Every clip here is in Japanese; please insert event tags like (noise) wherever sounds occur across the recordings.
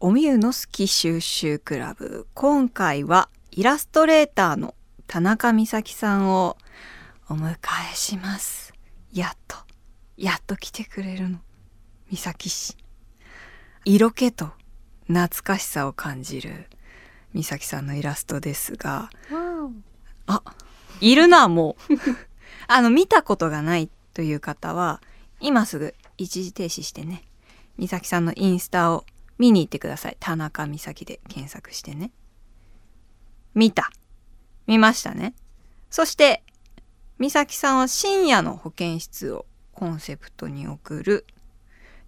おみゆの好き収集クラブ。今回はイラストレーターの田中美咲さんをお迎えします。やっとやっと来てくれるの。美咲氏。色気と懐かしさを感じる美咲さんのイラストですが。あいるなもう。(laughs) あの見たことがないという方は今すぐ一時停止してねみさきさんのインスタを見に行ってください。たなかみさきで検索してね。見た。見ましたね。そしてみさきさんは深夜の保健室をコンセプトに送る。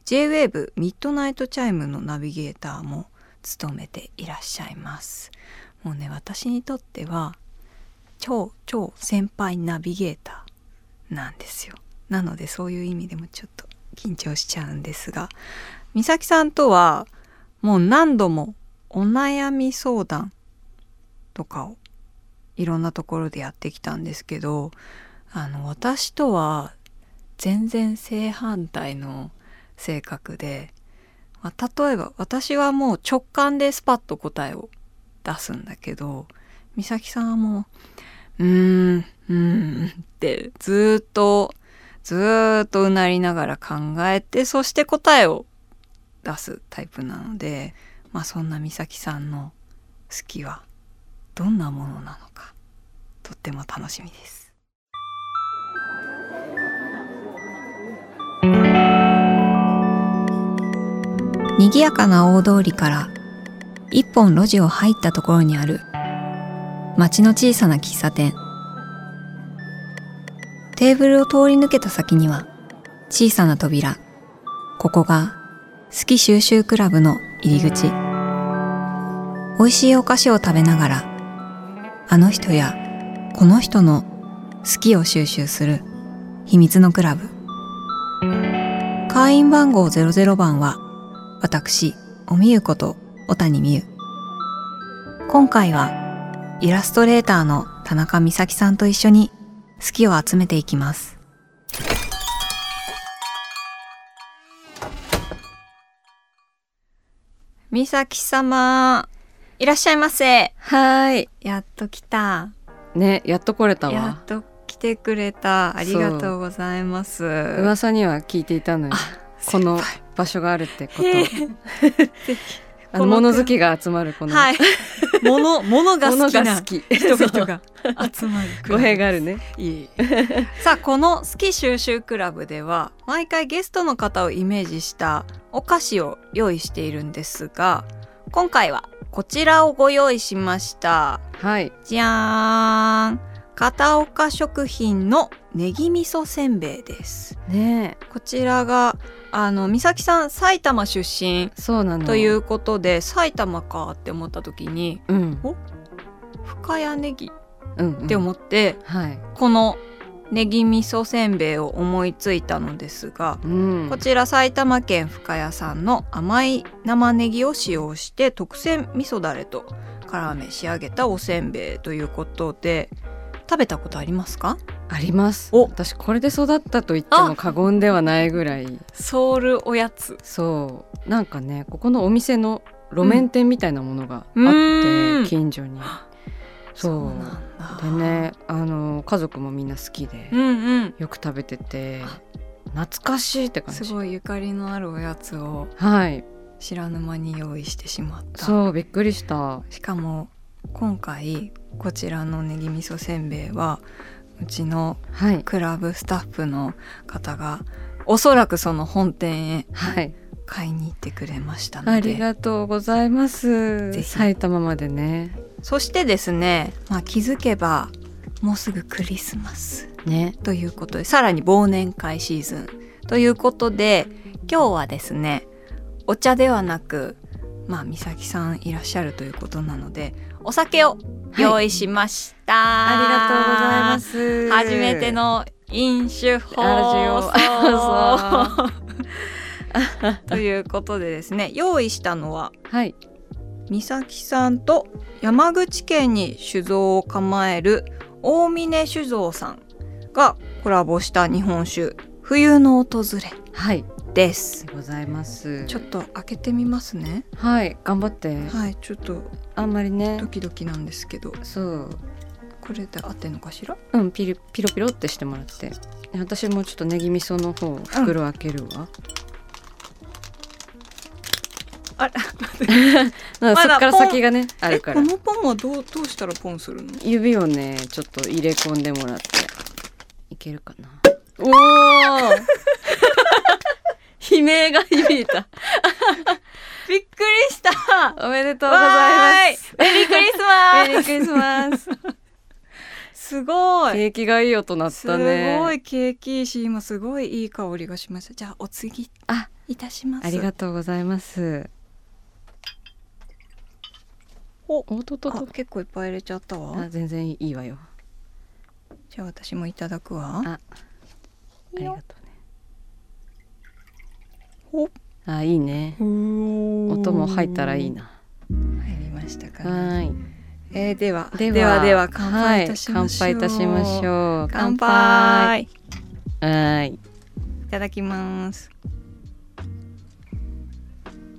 J-WAVE ミッドナイトチャイムのナビゲーターも務めていらっしゃいます。もうね私にとっては超超先輩ナビゲーターなんですよ。なのでそういう意味でもちょっと緊張しちゃうんですが美咲さんとはもう何度もお悩み相談とかをいろんなところでやってきたんですけどあの私とは全然正反対の性格で、まあ、例えば私はもう直感でスパッと答えを出すんだけど美咲さんはもう「うーんうーん」ってずっとずーっとうなりながら考えてそして答えを出すタイプなので、まあ、そんな美咲さんの好きはどんなものなのかとっても楽しみです。賑やかな大通りから一本路地を入ったところにある町の小さな喫茶店テーブルを通り抜けた先には小さな扉ここが好き収集クラブの入り口。美味しいお菓子を食べながらあの人やこの人の好きを収集する秘密のクラブ。会員番号00番は私おみゆこと小谷美優。今回はイラストレーターの田中美咲さんと一緒に好きを集めていきます。美咲様いらっしゃいませ。はい。やっと来た。ねやっと来れたわ。やっと来てくれた。ありがとうございます。噂には聞いていたのよこの場所があるってことあの物好きが集まるこの、はい、(laughs) 物物が好きな人々が集まる語弊があるね。いい。(laughs) さあこの好き収集クラブでは毎回ゲストの方をイメージしたお菓子を用意しているんですが今回はこちらをご用意しました。はい。じゃーん片岡食品のネギ味噌せんべいです。ねこちらがあの美咲さん埼玉出身そうなの。ということで埼玉かって思った時にうん。深谷ネギうんって思って、はい。このネギ味噌せんべいを思いついたのですが、うん。こちら埼玉県深谷産の甘い生ネギを使用して特選味噌だれと絡め仕上げたおせんべいということで食べたことありますか？あります。お。私これで育ったと言っても過言ではないぐらい。ソウルおやつ。そう。なんかねここのお店の路面店みたいなものがあって、うん近所に。そうなんだ。でねあの家族もみんな好きで、うんうん。よく食べてて懐かしいって感じ。すごいゆかりのあるおやつをはい。知らぬ間に用意してしまった。そうびっくりした。しかも今回こちらのネギ味噌せんべいはうちのはい。クラブスタッフの方がおそらくその本店へはい。買いに行ってくれましたので。ありがとうございます。埼玉までね。そしてですね、まあ、気づけばもうすぐクリスマス。ね。ということでさらに忘年会シーズン。ということで今日はですねお茶ではなくまあ美咲さんいらっしゃるということなのでお酒を用意しました、ありがとうございます。初めての飲酒放送。オ。ということでですね用意したのははい。美咲さんと山口県に酒造を構える大峰酒造さんがコラボした日本酒冬の訪れ。はいです。でございます。ちょっと開けてみますね。はい頑張って。はいちょっとあんまりね。ドキドキなんですけど。そう。これで合ってんのかしら？うんピリピロピロってしてもらって。で私もちょっとネギ味噌の方袋開けるわ、あら。(laughs) なんかそっから先がねあえるから。このポンはどうどうしたらポンするの？指をねちょっと入れ込んでもらって。いけるかな。(laughs) おお悲鳴が響いた。(laughs) びっくりした。おめでとうございます。メリークリスマメリークリスマス。すごい。景気がいい音鳴っすたね。ごい。ケーキいいし今すごいいい香りがしましたじゃあお次あいたします。ありがとうございますおおととと。あ結構いっぱい入れちゃったわ。あ全然いいわよ。じゃあ私もいただくわ。あありがとうあいいね。音音も入ったらいいな。入りましたか。はねーい。えー、では。では。では乾杯いたしましょう、はい、乾杯いたしましょう。乾杯。はーい。いただきます。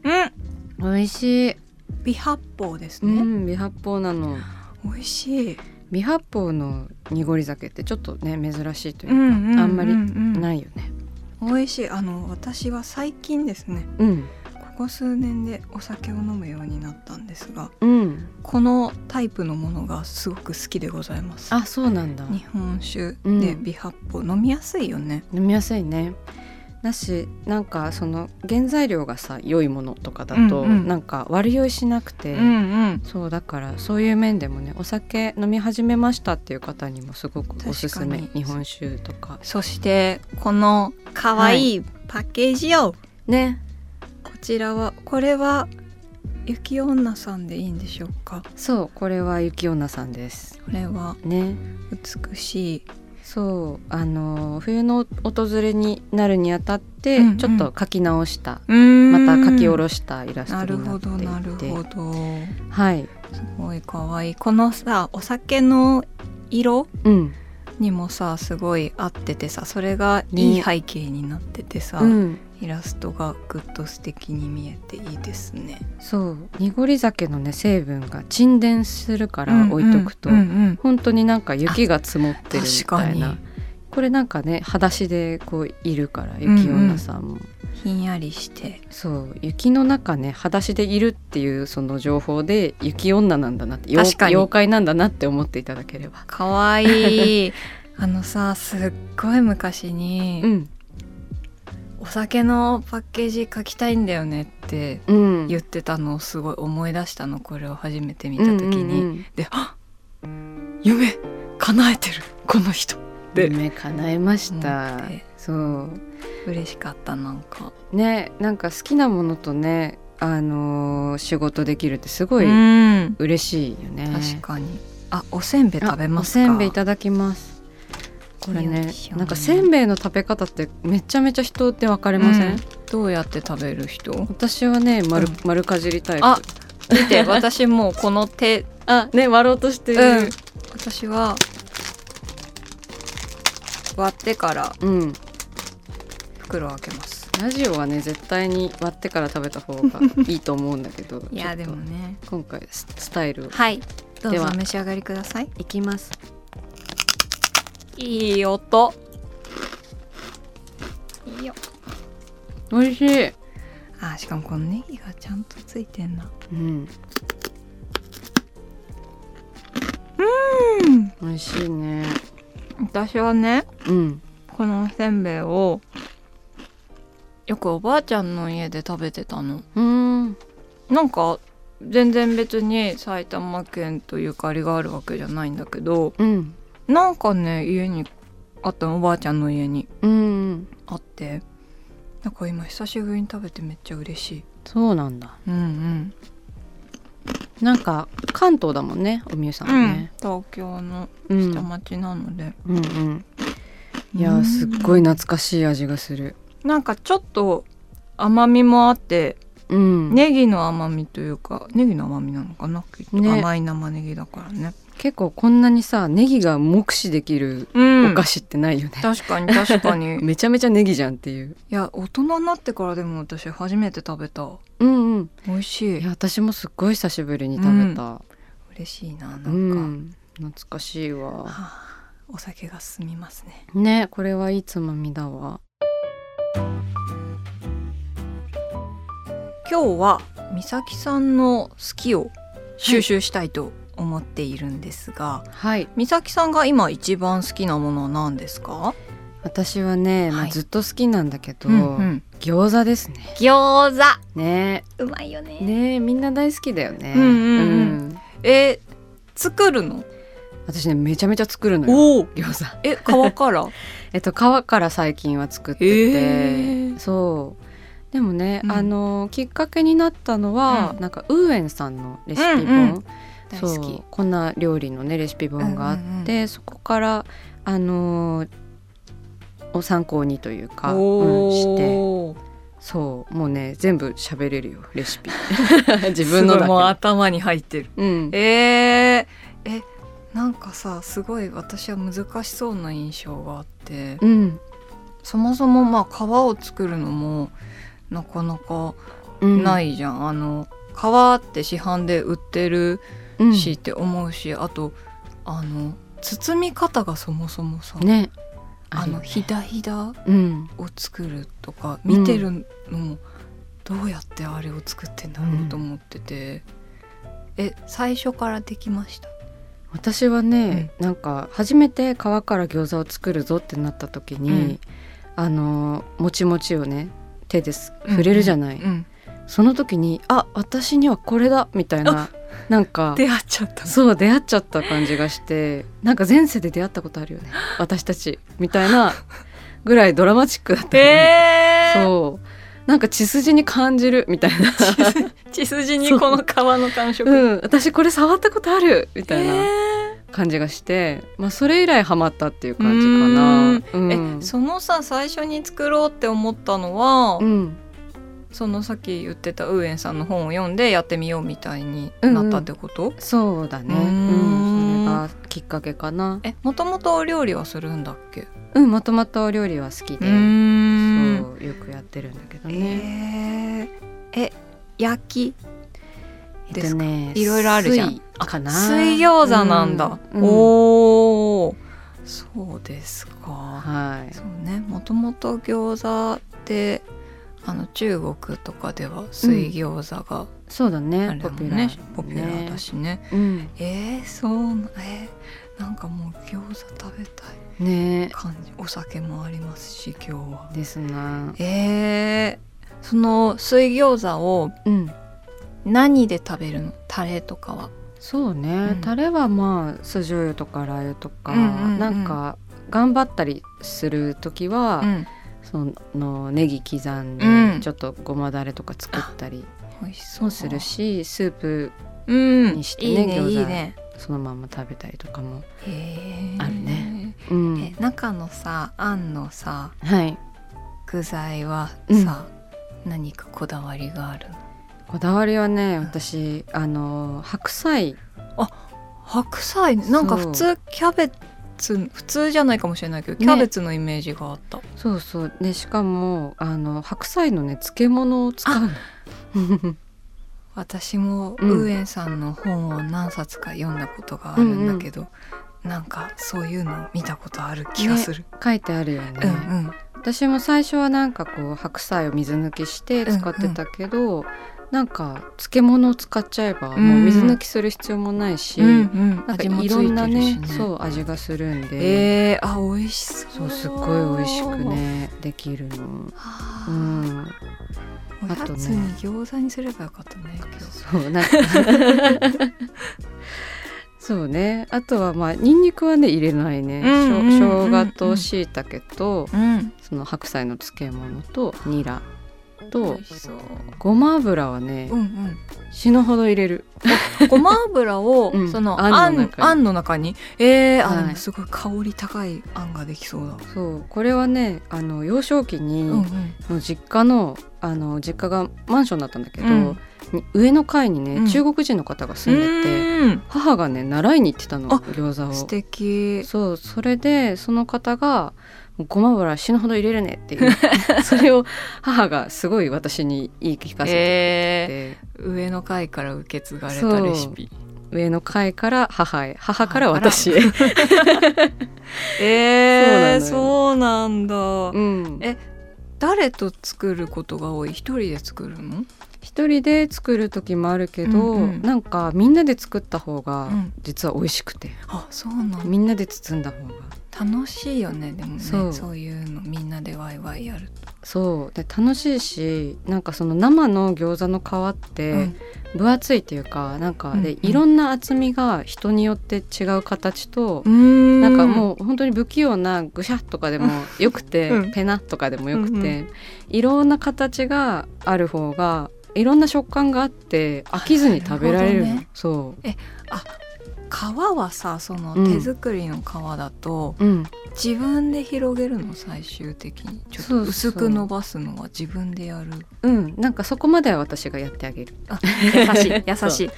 うん。美味しい。微発泡ですうね、ん微発泡なの。美味しい。微発泡の濁り酒ってちょっとね珍しいというか、うんうんうんうん。あんまりないよね美味しい。あの私は最近ですねうん。ここ数年でお酒を飲むようになったんですがうん。このタイプのものがすごく好きでございます。あそうなんだ。日本酒うん。で微発泡、飲みやすいよね。飲みやすいねだしなんかその原材料がさ良いものとかだと、うんうん。なんか悪酔いしなくて、んそうだからそういう面でもねお酒飲み始めましたっていう方にもすごくおすすめ日本酒とか。そしてこの可愛いパッケージよ、ね。こちらはこれは雪女さんでいいんでしょうか？そうこれは雪女さんです。これはね。美しいそうあの冬の訪れになるにあたって、うんうん。ちょっと描き直した。ままた描き下ろしたイラストになっていて。どなるほど。はい。すごい可愛い。このさお酒の色？うんにもさすごい合っててさそれがいい背景になっててさ、うん。イラストがぐっと素敵に見えていいですね。そう。濁り酒のね成分が沈殿するから置いとくと、うんうんうん。本当になんか雪が積もってるみたいな。これなんかね裸足でこういるから雪女さんも、ひんやりして。そう雪の中ね裸足でいるっていうその情報で雪女なんだなって妖確かに。妖怪なんだなって思っていただければ。可愛い。(laughs) あのさすっごい昔に、うん。お酒のパッケージ書きたいんだよねってうん。言ってたのをすごい思い出したのこれを初めて見た時に、うんうん。うんであ夢叶えてるこの人。で夢叶えました。思ってそう。嬉しかったなんか。ねなんか好きなものとねあのー仕事できるってすごいうん。嬉しいよね、確かに。あおせんべい食べますおせんべいいただきます。これよねいしょなんかせんべいの食べ方ってめちゃめちゃ人って分かれません、うん。どうやって食べる人？私はね丸,、うん。丸かじりタイプ。あ見て私もうこの手 (laughs) あね割ろうとしてる。うん。私は割ってからうん、袋を開けます。ラジオはね絶対に割ってから食べた方が (laughs) いいと思うんだけどいやでもね。今回ススタイルを。はい。どうではぞお召し上がりください。いきます。いい音。いいよ。美味しい。あしかもこのネギがちゃんとついてんな。うん。うん。美味しいね。私はねうん。このおせんべいをよくおばあちゃんの家で食べてたの。うん。なんか全然別に埼玉県とゆかりがあるわけじゃないんだけどうん。なんかね家にあったのおばあちゃんの家に。うん。あって。なんか今久しぶりに食べてめっちゃ嬉しい。そうなんだ。うんうん。なんか関東だもんねおみゆさんはね、東京のうん、下町なので、うんうん。いやーすっごい懐かしい味がするなんかちょっと甘みもあってうん。ネギの甘みというかネギの甘みなのかな？きっと、ね。甘い生ネギだからね。結構こんなにさネギが目視できるうん。お菓子ってないよね、確かに確かに。い (laughs) めちゃめちゃネギじゃんっていう。や大人になってからでも私初めて食べた。うんうん。美味しい。いや私もすっごい久しぶりに食べた。嬉しいななんか、うん、懐かしいわ。はあお酒が進みますね。ねこれはいいつまみだわ今日は美咲さんの好きを収集したいと思っているんですが、はい。美咲さんが今一番好きなものは何ですか、私はね、まあ、はいずっと好きなんだけど、ん、餃子ですね。餃子。ね。うまいよね。ねみんな大好きだよね。うんうん。うん。え作るの？私ねめちゃめちゃ作るのよ。おお。餃子。え皮から？(laughs) えっと皮から最近は作ってて、へーそう。でもね、うん。あのきっかけになったのは、うん。なんかウーエンさんのレシピ本、うんうん。大そう。好き。こんな料理のねレシピ本があって、うんうんそこからあのーを参考にというか、おうん、して。ーそう。もうね全部喋れるよレシピ。(laughs) 自分のだ頭に入ってる。けうん。えー、えなんかさすごい私は難しそうな印象があってうん。そもそもまあ皮を作るのもなかなかうん。ないじゃん、あの皮って市販で売ってるうん。しって思うし、あとあの包み方がそもそもさ、ね。あのひだひだうん。を作るとか見てるのもどうやってあれを作ってんだろうと思ってて、え最初からできました？私はね、なんか初めて皮から餃子を作るぞってなった時に、うん。あのもちもちをね手です触れるじゃない、うん。その時にあ私にはこれだみたいななんか出会っちゃった。そう出会っちゃった感じがしてなんか前世で出会ったことあるよね。私たちみたいなぐらいドラマチックだったのね、えー、そうなんか血筋に感じるみたいな。(laughs) 血筋にこの皮の感触、う。ん。私これ触ったことある。みたいなえ感じがして、まあそれ以来ハマったっていうー感じかな。うん。ーえそのさ最初に作ろうって思ったのは、うん。そのさっき言ってたウーエンさんの本を読んでやってみようみたいになったってこと、そうだね。うん。ん。それがきっかけかな。えもともとお料理はするんだっけ？うんもともとお料理は好きでよくやってるんだけどね。えー、え焼き？えですか？ねいろいろあるじゃん。水かな？水餃子なんだ、うん。うんおおそうですか。はい。そうね。もともと餃子ってあの中国とかでは水餃子がそうだあね。ポピュラーね、ポピュラーだしね。うん。えー、そうなえー、なんかもう餃子食べたいね。感じ。お酒もありますし今日は。ですなえー、その水餃子をうん。何で食べるの？タレとかは。そうね、うん。タレはまあ酢醤油とかラー油とか、うんうんうん。なんか頑張ったりする時は、うん。そのネギ刻んで、うん。ちょっとごまだれとか作ったり美味しそう。もするしスープうん。にしてねいいね餃子。いいねそのまま食べたりとかも、あるね。うん。え中のさあんのさはい。具材はさ、何かこだわりがある？のこだわりはね私あの白菜。白菜？なんか普通キャベツ普通じゃないかもしれないけど、ね。キャベツのイメージがあった。そうそう。でしかもあの白菜のね漬物を使うの私もうん。ウーエンさんの本を何冊か読んだことがあるんだけど、なんかそういうの見たことある気がする、書いてあるよね、うんうん。私も最初はなんかこう白菜を水抜きして使ってたけど、なんか漬物を使っちゃえばうん。もう水抜きする必要もないし、うんうん。なんかいろんなねね。そう味がするんで、えー、あ美味しそう。そうすっごい美味しくねできるの。はあうん、あとね。餃子にすればよかったねそうなんかそうね。あとはまあニンニクはね入れないね、うんうんうんうん。しょ生姜と椎茸とうん。その白菜の漬物とニラとごま油はね、うんうん。死ぬほど入れる。ごま油を、(laughs) うん。そのああんんの中に。あんの中に？えー、あはい。でもすごい香り高いあんができそうだ、そう。これはねあの幼少期に、うんうん。の実家のあの実家がマンションだったんだけど、うん。に上の階にね、うん。中国人の方が住んでて、うん。母がね習いに行ってたのあ餃子を。素敵。そう。それでその方が「ごま油死ぬほど入れるね」っていう (laughs) それを母がすごい私に言い聞かせてえて、ー、上の階から受け継がれたレシピ。上の階から母へ。母から私へ。(laughs) えー、そそうなんだ、うん。え誰と作ることが多い？一人で作るの？一人で作る時もあるけど、うんうん。なんかみんなで作った方がうん。実は美味しくて、あそうなんだ。みんなで包んだ方が楽しいよねでもねそそうういうのみんなでワイワイやると、そう。で楽しいしなんかその生の餃子の皮って、うん。分厚いっていうかなんかで、うんうん。いろんな厚みが人によって違う形と、ななんかもう本当に不器用なぐしゃっとかでもよくて、(laughs) うん。ペナとかでもよくて、うんうん。いろんな形がある方がいろんな食感があって飽きずに食べられるの。なるほどね。そ皮はさそのうん手作りの皮だと、う、うん、自分で広げるの最終的に。ちょっと薄く伸ばすのは自分でやる。うん、なんかそこまでは私がやってあげる。あ優しい。(laughs) 優しい。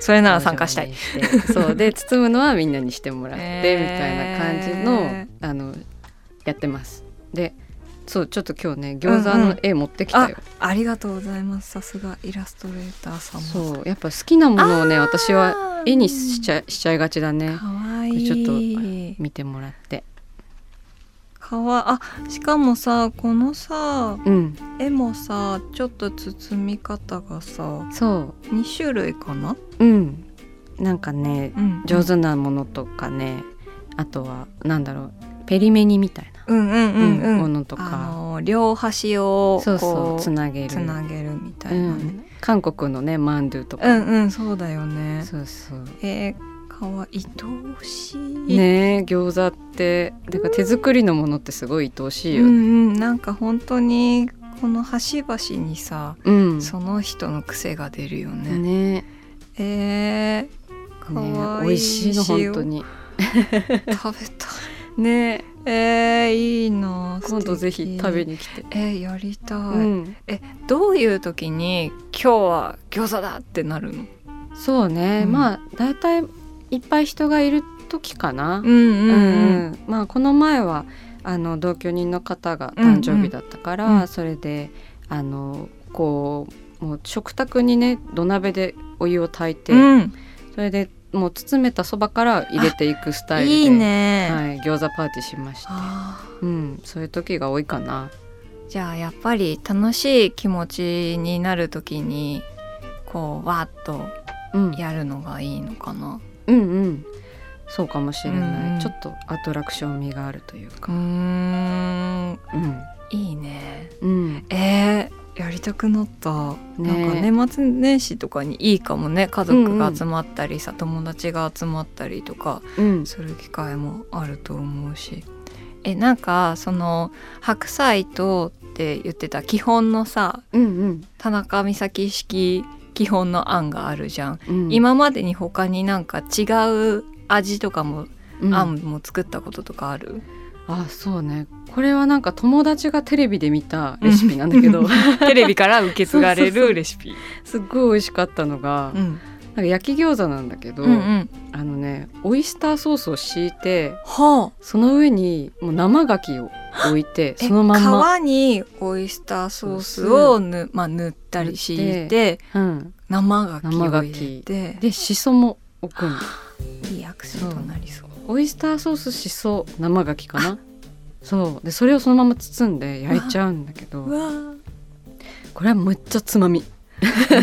それなら参加したい。そう。で包むのはみんなにしてもらって、みたいな感じのあのやってます。でそうちょっと今日ね餃子の絵持ってきたよ、ありがとうございます。さすがイラストレーターさんもそうやっぱ好きなものをね私は絵にしちゃしちゃいがちだね。かわいい。ちょっと見てもらって。かわあしかもさこのさうん。絵もさちょっと包み方がさそ2種類かな、ううん。なんかねうん。上手なものとかねあとはなんだろうペリメニみたいな。うんうんうんうん、ものとか。両端をそうそうこつなげる。つなげるみたういなね、ん、韓国のねマンドゥとか、うん、うんそうだよね。そうそう。えー、かわいい愛おしい。ねえ餃子って。だから手作りのものってすごい愛おしいようんねうんなんか本当にこの端々にさ、うん、その人の癖が出るよね、ねえ。ー、かねわいい。美味しいの本当に。(laughs) 食べたね。えー、いいな今度ぜひ食べにに来て、えー、やりたい、うん、えどういう時に今日は餃子だってなるの？そうね、うん。まあだいたいいっぱい人がいる時かな、んうん。うんうん。まあこの前はあの同居人の方が誕生日だったから、うんうん。それであのこうもう食卓にね土鍋でお湯を炊いて、うん。それでもう包めたそばから入れていくスタイルでいいね、はい、餃子パーティーしまして、あうん、そういう時が多いかな。ーじゃあやっぱり楽しい気持ちになる時にこうわーっとうん、やるのがいいのかな？うんうん。そうかもしれない、うんうん。ちょっとアトラクション味があるというか、ん。うん。いいね。うん、えー、やりたくなった、ね。なんか年末年始とかにいいかもね。家族が集まったりさ、友達が集まったりとかうん、する機会もあると思うし。えなんかその白菜とって言ってた基本のさうんうん。田中美咲式基本の案があるじゃん、うん、今までに他になんか違う味とかも、うん。案も作ったこととかある？あそうね。これはなんか友達がテレビで見たレシピなんだけど。(laughs) テレビから受け継がれるレシピ。すっごい美味しかったのが、うん。なんか焼き餃子なんだけど、うんうん。あのねオイスターソースを敷いてはあ。その上にもう生牡蠣を置いてえそのまんま、皮にオイスターソースをぬ、まあ、塗ったり敷いてうん、生牡蠣を入れて。でしそも置くの。いいアクセントになりそうオイスターソースしそ生牡蠣かな？そう。でそれをそのまま包んで焼いちゃうんだけど。これはむっちゃつまみ。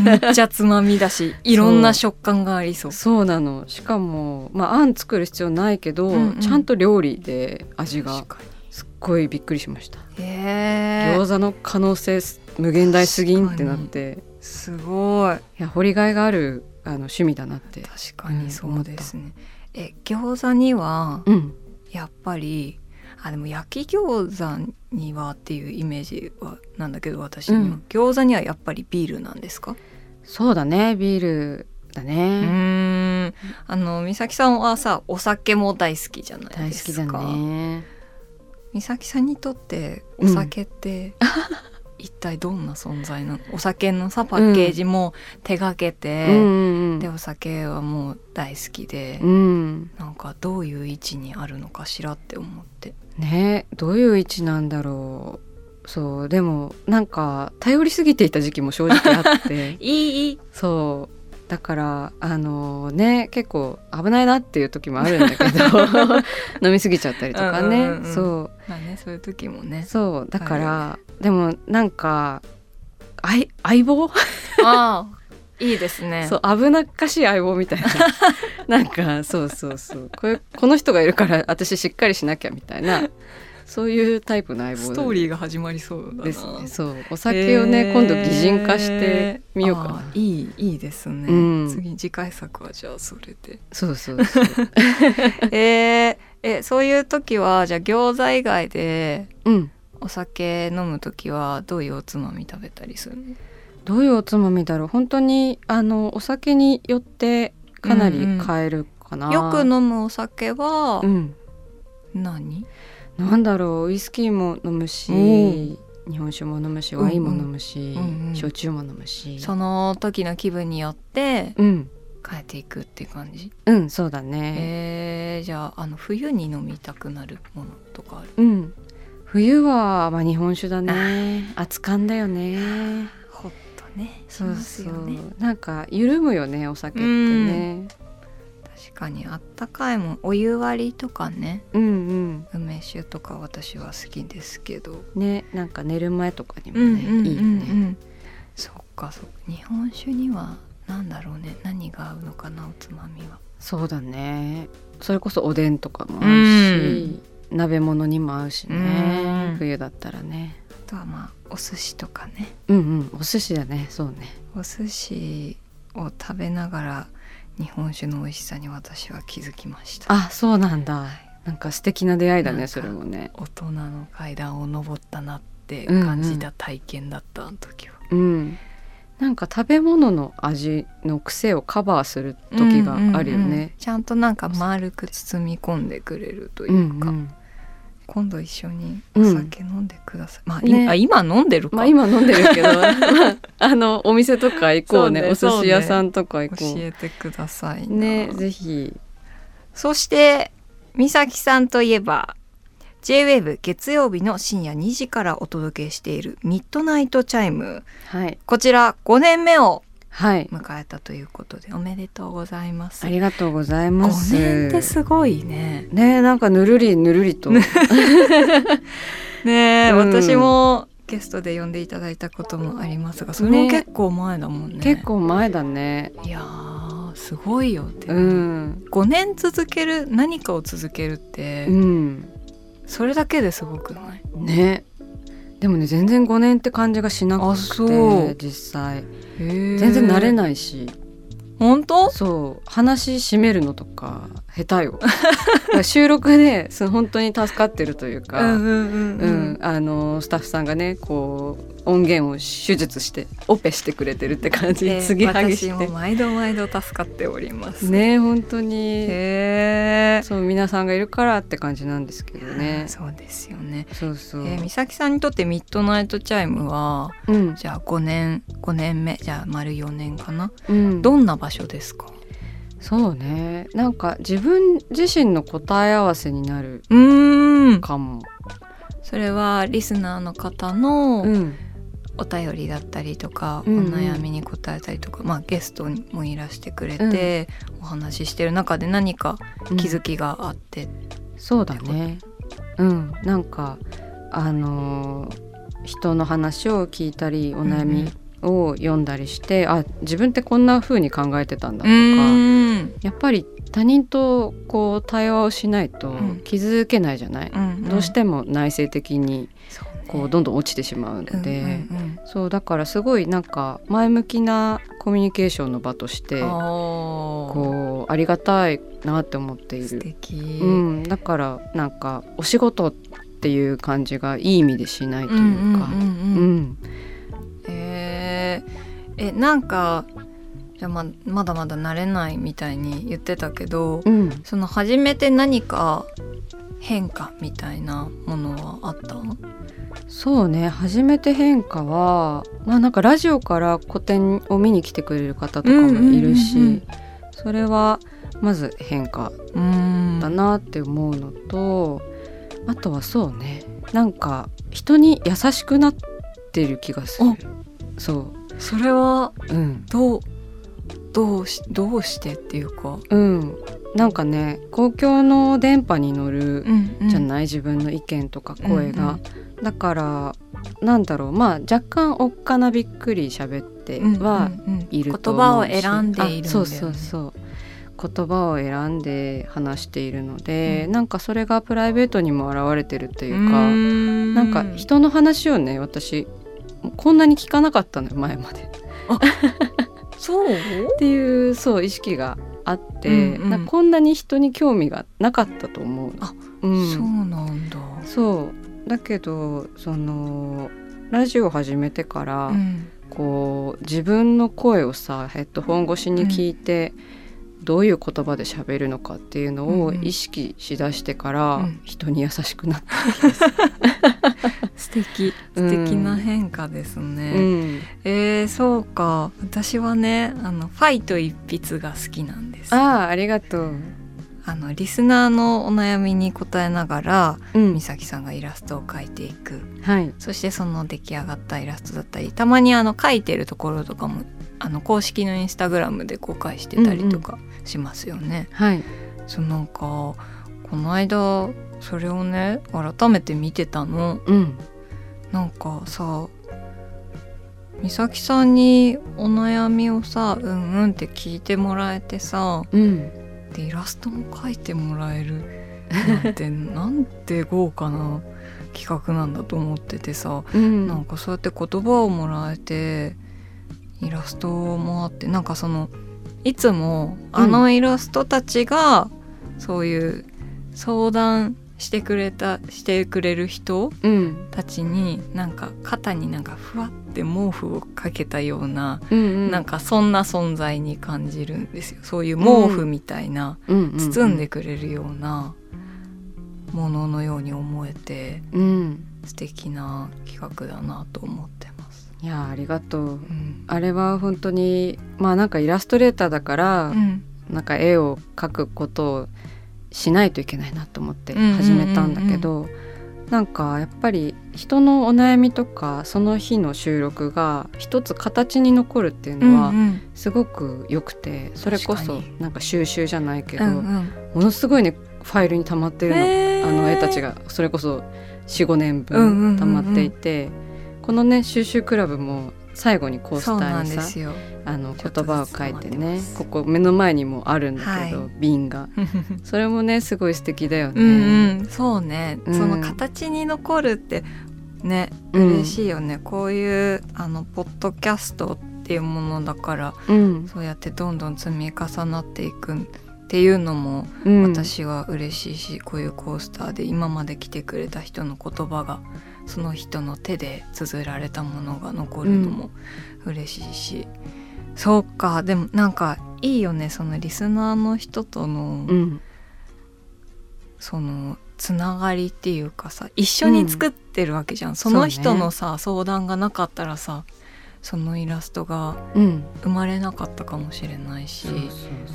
めっちゃつまみだし (laughs) いろんな食感がありそう。そうなの。しかもまああん作る必要ないけど、うんうん。ちゃんと料理で味がすっごいびっくりしました、餃子の可能性無限大すぎんってなって。すごい。いや掘りがいがあるあの趣味だなって確かにそうですね、え餃子にはうん。やっぱりあでも焼き餃子にはっていうイメージはなんだけど私には、うん。餃子にはやっぱりビールなんですか？そうだね。ビールだうね、ーん。あの美咲さんはさお酒も大好きじゃない大好きだですかね。美咲さんにとってお酒って、一体どんな存在なの？お酒のさパッケージも手がけて、うんうんでお酒はもう大好きで、うん。なんかどういう位置にあるのかしらって思って。ねどういう位置なんだろう。そうでもなんか頼りすぎていた時期も正直あって。(laughs) いいいい。そう。だからあのね結構危ないなっていう時もあるんだけど。(laughs) 飲み過ぎちゃったりとかね、うんうんうんそう。まあねそういう時もね。そう。だから、でもなんか相相棒、ああいいですね。そう危なっかしい相棒みたいな。(laughs) なんかそうそうそう。これこの人がいるから私しっかりしなきゃみたいな。そういうタイプの相棒ストーリーが始まりそうですね。そう。お酒をね、今度擬人化してみようかな。いいいいですね、うん。次次回作はじゃあそれで。そうそうそう。(laughs) えー、えそういう時はじゃあ餃子以外でうんお酒飲む時はどういうおつまみ食べたりするの？どういうおつまみだろう？本当にあのお酒によってかなり変えるかな、よく飲むお酒はうん。何、なんだろう？ウイスキーも飲むし、うん。日本酒も飲むしうんうん。ワインも飲むし、うんうん。焼酎も飲むし。その時の気分によってうん。変えていくっていう感じ、うんそうだね、えー、じゃああの冬に飲みたくなるものとかある？うん冬は、まあ、日本酒だね。熱燗だよね。ほっとね。しそうそう、よね。なんか緩むよねお酒ってね。確かにあったかいもん。お湯割りとかね。うんうん。梅酒とか私は好きですけど。ねなんか寝る前とかにもね、いいよね。そっかそっか。日本酒には何だろうね。何が合うのかなおつまみは。そうだね。それこそおでんとかも合うし、鍋物にも合うしね、うん。冬だったらね。あとはまあお寿司とかね。うんうんお寿司だね。そうね。お寿司を食べながら日本酒の美味しさに私は気づきました。あそうなんだ。なんか素敵な出会いだねそれもね。大人の階段を登ったなって感じた体験だった、あの時は。うんなんか食べ物の味の癖をカバーする時があるようんうんうんねちゃんとなんか丸く包み込んでくれるとういうんか、うん。今度一緒にお酒飲んでください、まあ、いね。あ今飲んでるか、まあ今飲んでるけど。ま (laughs) あ (laughs) あのお店とか行こうね。ねお寿司屋さんとか行こ教えてくださいな。ねぜひ。そして美咲さんといえば J-WAVE 月曜日の深夜2時からお届けしているミッドナイトチャイム。はい。こちら5年目をはい。迎えたということでおめでとうございます。ありがとうございます。5年ってすごいね。ねなんかぬるりぬるりと。(laughs) ねえ、うん。私もゲストで呼んでいただいたこともありますがそれもね結構前だもんね。結構前だね。いやーすごいよって、うん。5年続ける何かを続けるって、うんそれだけですごく。ない。ね。でもね全然5年って感じがしなくあそう。て実際。全全然慣れいないし。本当？そう。話締めるのとか下手よ。(laughs) 収録でその本当に助かってるというか、スタッフさんがねこう音源を手術してオペしてくれてるって感じ。えー継ぎはぎ私もして毎度毎度助かっております。ね本当に。へえ。そう皆さんがいるからって感じなんですけどね。そうですよね。そうそう、えー美咲さんにとってミッドナイトチャイムはうん。じゃあ5年5年目じゃあ丸4年かな？うん、どんな場所ですか？そうね。なんか自分自身の答え合わせになるうーん。かも、それはリスナーの方のうん、お便りだったりとか、うんうん。お悩みに答えたりとか、まあ、ゲストにもいらしてくれて、お話ししてる中で何か気づきがあって、そうだね。うん。なんかあのー人の話を聞いたりお悩みを読んだりして、あ自分ってこんな風に考えてたんだとか、ん。やっぱり他人とこう対話をしないとうん。気づけないじゃない、うんどうしても内省的にこうどんどん落ちてしまうので、うんうんそうだからすごいなんか前向きなコミュニケーションの場としてこうありがたいなって思ってい素る、敵、うん、だからなんかお仕事っていう感じがいい意味でしないというか、うんうんうんううん。ん。えー。えなんかいやままだまだ慣れないみたいに言ってたけど、うん、その初めて何か変化みたいなものはあった？そうね。初めて変化はまあなんかラジオから個展を見に来てくれる方とかもいるし、それはまず変化うんだなって思うのと、あとはそうね。なんか人に優しくなってる気がする。そそれはううん。どうどうしどうしてっていうか、うんなんかね公共の電波に乗るんじゃない、自分の意見とか声が、うんだからなんだろう。まあ若干おっかなびっくり喋ってはうんうんいると言葉を思うし選んでいるんだよ、ね、あそうそうそう。言葉を選んで話しているので、うん。なんかそれがプライベートにも現れてるとというか、なんか人の話をね私こんなに聞かなかったのよ前まで。そう？(laughs) っていうそう意識があって、うんうん。なんかこんなに人に興味がなかったと思うの。あうん、そうなんだ、そう。だけどそのラジオを始めてから、うん。こう自分の声をさヘッドホン越しに聞いて、どういう言葉で喋るのかっていうのをうんうん。意識しだしてから、うん。人に優しくなった気がする。(laughs) 素敵。うん。素敵な変化ですね、うん、えー、そうか。私はねあのファイト一筆が好きなんです。ああありがとう。あのリスナーのお悩みに答えながらうん。美咲さんがイラストを描いていく。はい。そしてその出来上がったイラストだったりたまにあの描いてるところとかもあの公式のインスタグラムで公開してたりとかしますよね。はい。そうなんかこの間それをね改めて見てたのうん。なんかさ美咲さんにお悩みをさうんうんって聞いてもらえてさうん。でイラストも描いてもらえるなんて (laughs) なんて豪華な企画なんだと思っててさうん。なんかそうやって言葉をもらえてイラストもあってなんかそのいつもあのイラストたちがそういう相談してくれたしてくれる人うん。たちになんか肩になんかふわって毛布をかけたような、うん。うん。なんかそんな存在に感じるんですよそういう毛布みたいな、うんうんうん、包んでくれるようなもののように思えてうん。素敵な企画だなと思ってます。いやありがとう。うんあれは本当にまあなんかイラストレーターだから、うんなんか絵を描くことをしないといけないなと思ってうんうんうんうん。始めたんだけど、なんかやっぱり人のお悩みとかその日の収録が一つ形に残るっていうのはうんうん。すごく良くてそれこそ確かに。なんか収集じゃないけど、うんうん。ものすごいねファイルに溜まってるの。へー。あの絵たちが。それこそ45年うんうんうんうん。分溜まっていて、このね収集クラブも最後にコースターにさんですよ。あの言葉を書いてねここ目の前にもあるんだけど、はい。瓶が。(laughs) それもねすごい素敵だよね。うんうん、そうね、うん。その形に残るってねうん。嬉しいよね、こういうあのポッドキャストっていうものだからうん。そうやってどんどん積み重なっていくっていうのもうん。私は嬉しいし、こういうコースターで今まで来てくれた人の言葉がその人の手で綴られたものが残るのも嬉しいし、そうか。でもなんかいいよね。そのリスナーの人との、うん。そのつながりっていうかさ一緒に作ってるわけじゃん、その人のさ、相談がなかったらさそのイラストがうん。生まれなかったかもしれないし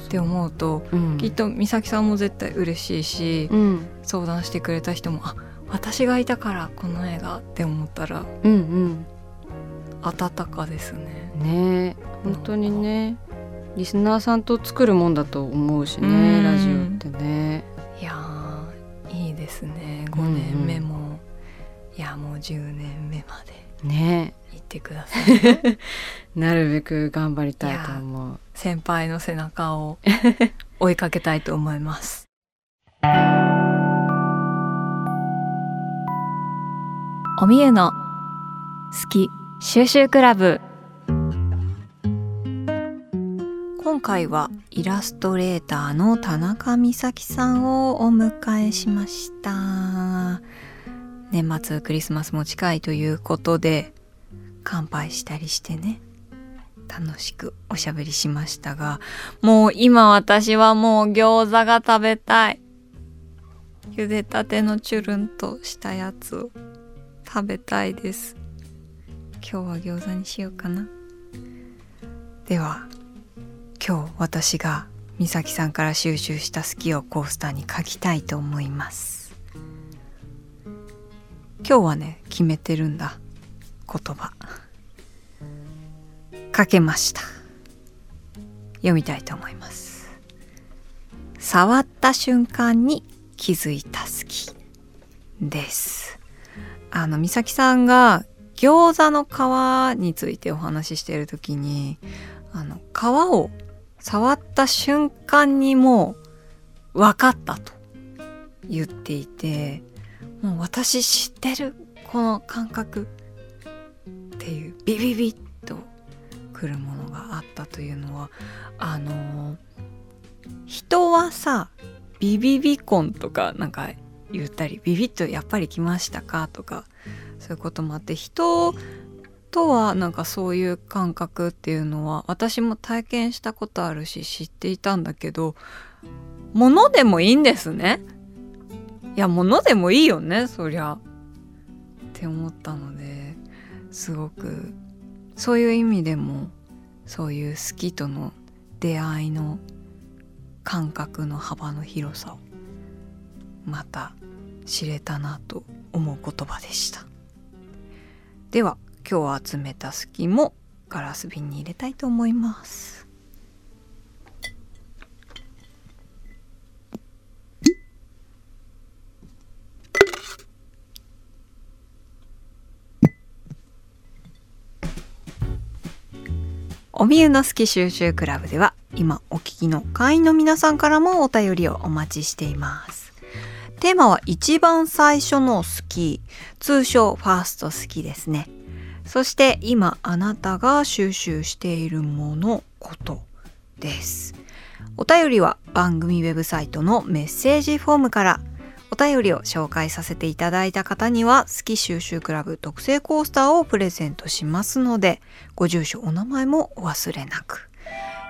って思うとうん。きっと美咲さんも絶対嬉しいし、うん。相談してくれた人もあ私がいたからこの絵がって思ったらうん温かですね。うんね本当にねリスナーさんと作るもんだと思うしうんねラジオってね。いやーいいですね5年目も、いやもう10年目までね行ってください。(laughs) なるべく頑張りたいと思う。先輩の背中を追いかけたいと思います。おみゆの好き収集クラブ。今回はイラストレーターの田中美咲さんをお迎えしました。年末クリスマスも近いということで乾杯したりしてね楽しくおしゃべりしましたがもう今私はもう餃子が食べたい。茹でたてのチュルンとしたやつを食べたいです。今日は餃子にしようかな。では今日私が美咲さんから収集した好きをコースターに書きたいと思います。今日はね決めてるんだ言葉。書けました。読みたいと思います。触った瞬間に気づいた好きです。あの美咲さんが餃子の皮についてお話ししている時にあの皮を触った瞬間にもう分かったと言っていてもう私知ってるこの感覚っていうビビビッとくるものがあったというのはあの人はさビビビコンとかなんか言ったりビビッとやっぱり来ましたかとかそういうこともあって人とはなんかそういう感覚っていうのは私も体験したことあるし知っていたんだけど物でもいいんですね。いや物でもいいよねそりゃ。って思ったのですごくそういう意味でもそういう好きとの出会いの感覚の幅の広さをまた知れたなと思う言葉でした。では今日集めた好きもガラス瓶に入れたいと思います。おみゆの好き収集クラブでは今お聞きの会員の皆さんからもお便りをお待ちしています。テーマは一番最初の好き。通称ファースト好きですね。そして今あなたが収集しているものことです。お便りは番組ウェブサイトのメッセージフォームから。お便りを紹介させていただいた方には好き収集クラブ特製コースターをプレゼントしますのでご住所お名前もお忘れなく。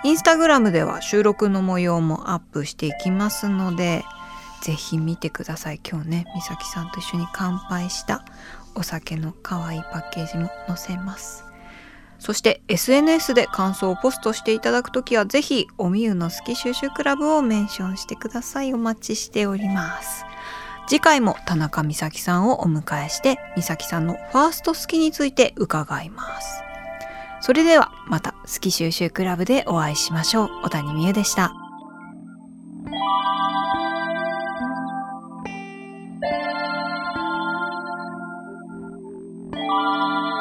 インスタグラムでは収録の模様もアップしていきますのでぜひ見てください。今日ね美咲さんと一緒に乾杯したお酒の可愛いパッケージも載せます。そして SNS で感想をポストしていただくときはぜひおみゆの好き収集クラブをメンションしてください。お待ちしております。次回も田中美咲さんをお迎えして美咲さんのファースト好きについて伺います。それではまた好き収集クラブでお会いしましょう。小谷美優でした。Música